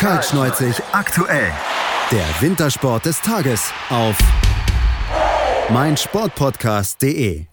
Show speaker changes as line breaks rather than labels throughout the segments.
Kaltschneuzig aktuell. Der Wintersport des Tages auf meinsportpodcast.de.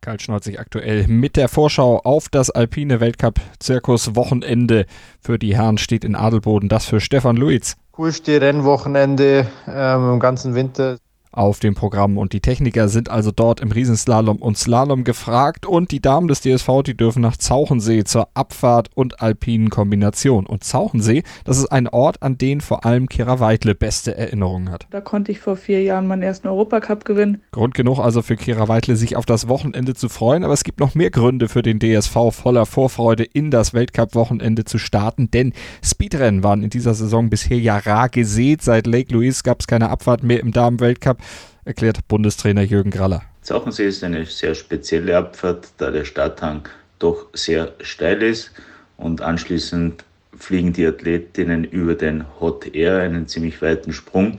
Kaltschneuzig aktuell mit der Vorschau auf das Alpine Weltcup-Zirkus-Wochenende für die Herren steht in Adelboden. Das für Stefan Luiz.
Coolste Rennwochenende ähm, im ganzen Winter
auf dem Programm. Und die Techniker sind also dort im Riesenslalom und Slalom gefragt. Und die Damen des DSV, die dürfen nach Zauchensee zur Abfahrt und alpinen Kombination. Und Zauchensee, das ist ein Ort, an den vor allem Kira Weidle beste Erinnerungen hat.
Da konnte ich vor vier Jahren meinen ersten Europacup gewinnen.
Grund genug also für Kira Weidle, sich auf das Wochenende zu freuen. Aber es gibt noch mehr Gründe für den DSV voller Vorfreude in das Weltcup-Wochenende zu starten. Denn Speedrennen waren in dieser Saison bisher ja rar gesät. Seit Lake Louise gab es keine Abfahrt mehr im Damen-Weltcup erklärt Bundestrainer Jürgen Graller.
Zauchensee ist eine sehr spezielle Abfahrt, da der Starthang doch sehr steil ist und anschließend fliegen die Athletinnen über den Hot Air, einen ziemlich weiten Sprung,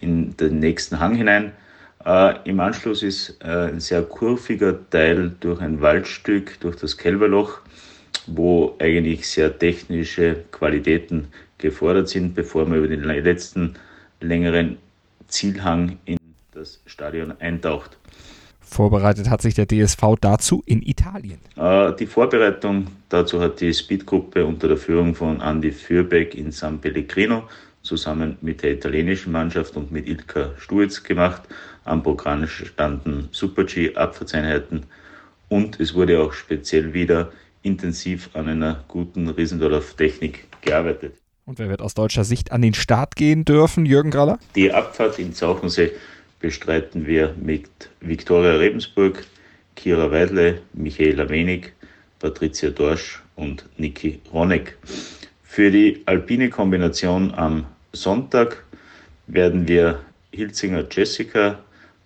in den nächsten Hang hinein. Äh, Im Anschluss ist äh, ein sehr kurviger Teil durch ein Waldstück, durch das Kälberloch, wo eigentlich sehr technische Qualitäten gefordert sind, bevor man über den letzten längeren Zielhang in das Stadion eintaucht.
Vorbereitet hat sich der DSV dazu in Italien.
Äh, die Vorbereitung dazu hat die Speedgruppe unter der Führung von Andy Fürbeck in San Pellegrino zusammen mit der italienischen Mannschaft und mit Ilka Stuitz gemacht. Am Programm standen Super-G-Abfahrtseinheiten und es wurde auch speziell wieder intensiv an einer guten Riesendorf-Technik gearbeitet.
Und wer wird aus deutscher Sicht an den Start gehen dürfen, Jürgen Graller?
Die Abfahrt in Zauchensee bestreiten wir mit Viktoria Rebensburg, Kira Weidle, Michaela Wenig, Patricia Dorsch und Niki Ronek. Für die alpine Kombination am Sonntag werden wir Hilzinger Jessica,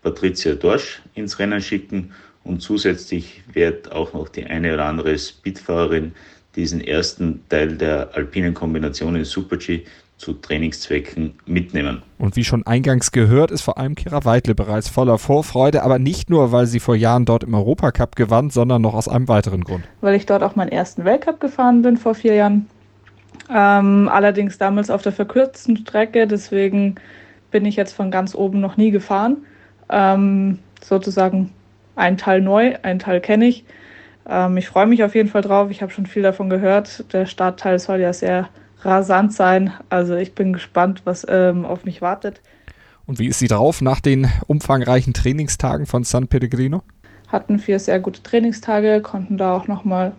Patricia Dorsch ins Rennen schicken und zusätzlich wird auch noch die eine oder andere Speedfahrerin diesen ersten Teil der alpinen Kombination in Super-G zu Trainingszwecken mitnehmen.
Und wie schon eingangs gehört, ist vor allem Kira Weidle bereits voller Vorfreude, aber nicht nur, weil sie vor Jahren dort im Europacup gewann, sondern noch aus einem weiteren Grund.
Weil ich dort auch meinen ersten Weltcup gefahren bin vor vier Jahren. Ähm, allerdings damals auf der verkürzten Strecke, deswegen bin ich jetzt von ganz oben noch nie gefahren. Ähm, sozusagen ein Teil neu, ein Teil kenne ich. Ähm, ich freue mich auf jeden Fall drauf. Ich habe schon viel davon gehört. Der Startteil soll ja sehr rasant sein. Also ich bin gespannt, was ähm, auf mich wartet.
Und wie ist sie drauf nach den umfangreichen Trainingstagen von San Pellegrino?
Hatten vier sehr gute Trainingstage, konnten da auch nochmal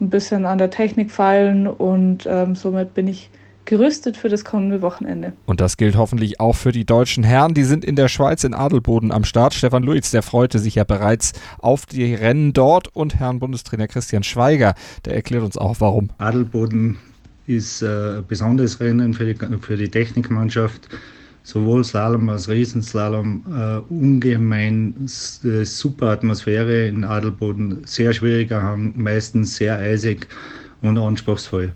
ein bisschen an der Technik feilen und ähm, somit bin ich gerüstet für das kommende Wochenende.
Und das gilt hoffentlich auch für die deutschen Herren. Die sind in der Schweiz in Adelboden am Start. Stefan Luiz, der freute sich ja bereits auf die Rennen dort und Herrn Bundestrainer Christian Schweiger, der erklärt uns auch warum.
Adelboden ist äh, ein besonderes Rennen für die, für die Technikmannschaft. Sowohl Slalom als Riesenslalom, äh, ungemein äh, super Atmosphäre in Adelboden, sehr schwieriger Hang, meistens sehr eisig und anspruchsvoll.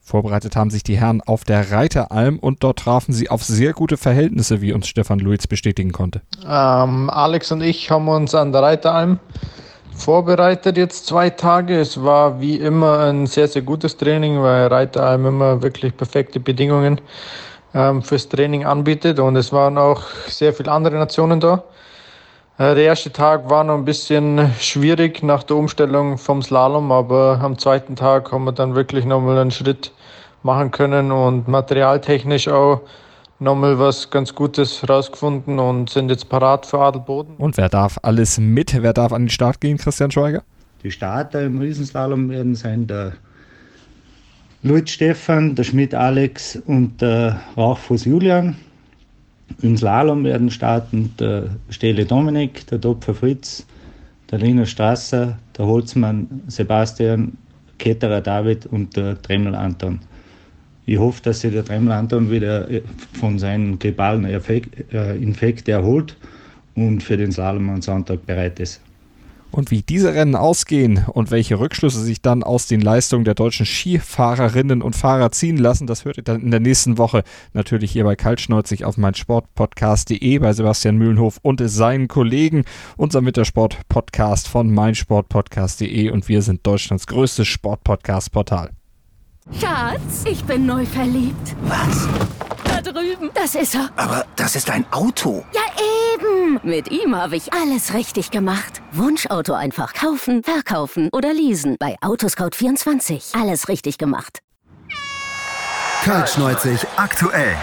Vorbereitet haben sich die Herren auf der Reiteralm und dort trafen sie auf sehr gute Verhältnisse, wie uns Stefan Luiz bestätigen konnte.
Ähm, Alex und ich haben uns an der Reiteralm vorbereitet jetzt zwei Tage. Es war wie immer ein sehr, sehr gutes Training, weil Reiteralm immer wirklich perfekte Bedingungen ähm, fürs Training anbietet und es waren auch sehr viele andere Nationen da. Äh, der erste Tag war noch ein bisschen schwierig nach der Umstellung vom Slalom, aber am zweiten Tag haben wir dann wirklich nochmal einen Schritt machen können und materialtechnisch auch nochmal was ganz Gutes rausgefunden und sind jetzt parat für Adelboden.
Und wer darf alles mit? Wer darf an den Start gehen, Christian Schweiger?
Die Starter im Riesenslalom werden sein der Luit Stefan, der Schmidt Alex und der Rauchfuß Julian. Im Slalom werden starten der Stele Dominik, der Topfer Fritz, der Linus Strasser, der Holzmann Sebastian, Ketterer David und der Tremmel Anton. Ich hoffe, dass sich der Tremmel Anton wieder äh, von seinem globalen äh, Infekt erholt und für den Slalom am Sonntag bereit ist.
Und wie diese Rennen ausgehen und welche Rückschlüsse sich dann aus den Leistungen der deutschen Skifahrerinnen und Fahrer ziehen lassen, das hört ihr dann in der nächsten Woche natürlich hier bei Kaltschneuzig auf meinsportpodcast.de bei Sebastian Mühlenhof und seinen Kollegen. Unser Mittersport-Podcast von meinsportpodcast.de und wir sind Deutschlands größtes Sportpodcast-Portal.
Schatz, ich bin neu verliebt.
Was?
Da drüben. Das ist er.
Aber das ist ein Auto.
Ja, eben. Mit ihm habe ich alles richtig gemacht. Wunschauto einfach kaufen, verkaufen oder leasen. Bei Autoscout24. Alles richtig gemacht.
Kaltschneuzig aktuell.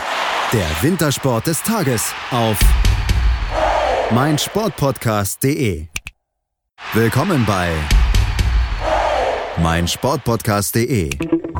Der Wintersport des Tages auf meinsportpodcast.de. Willkommen bei meinsportpodcast.de.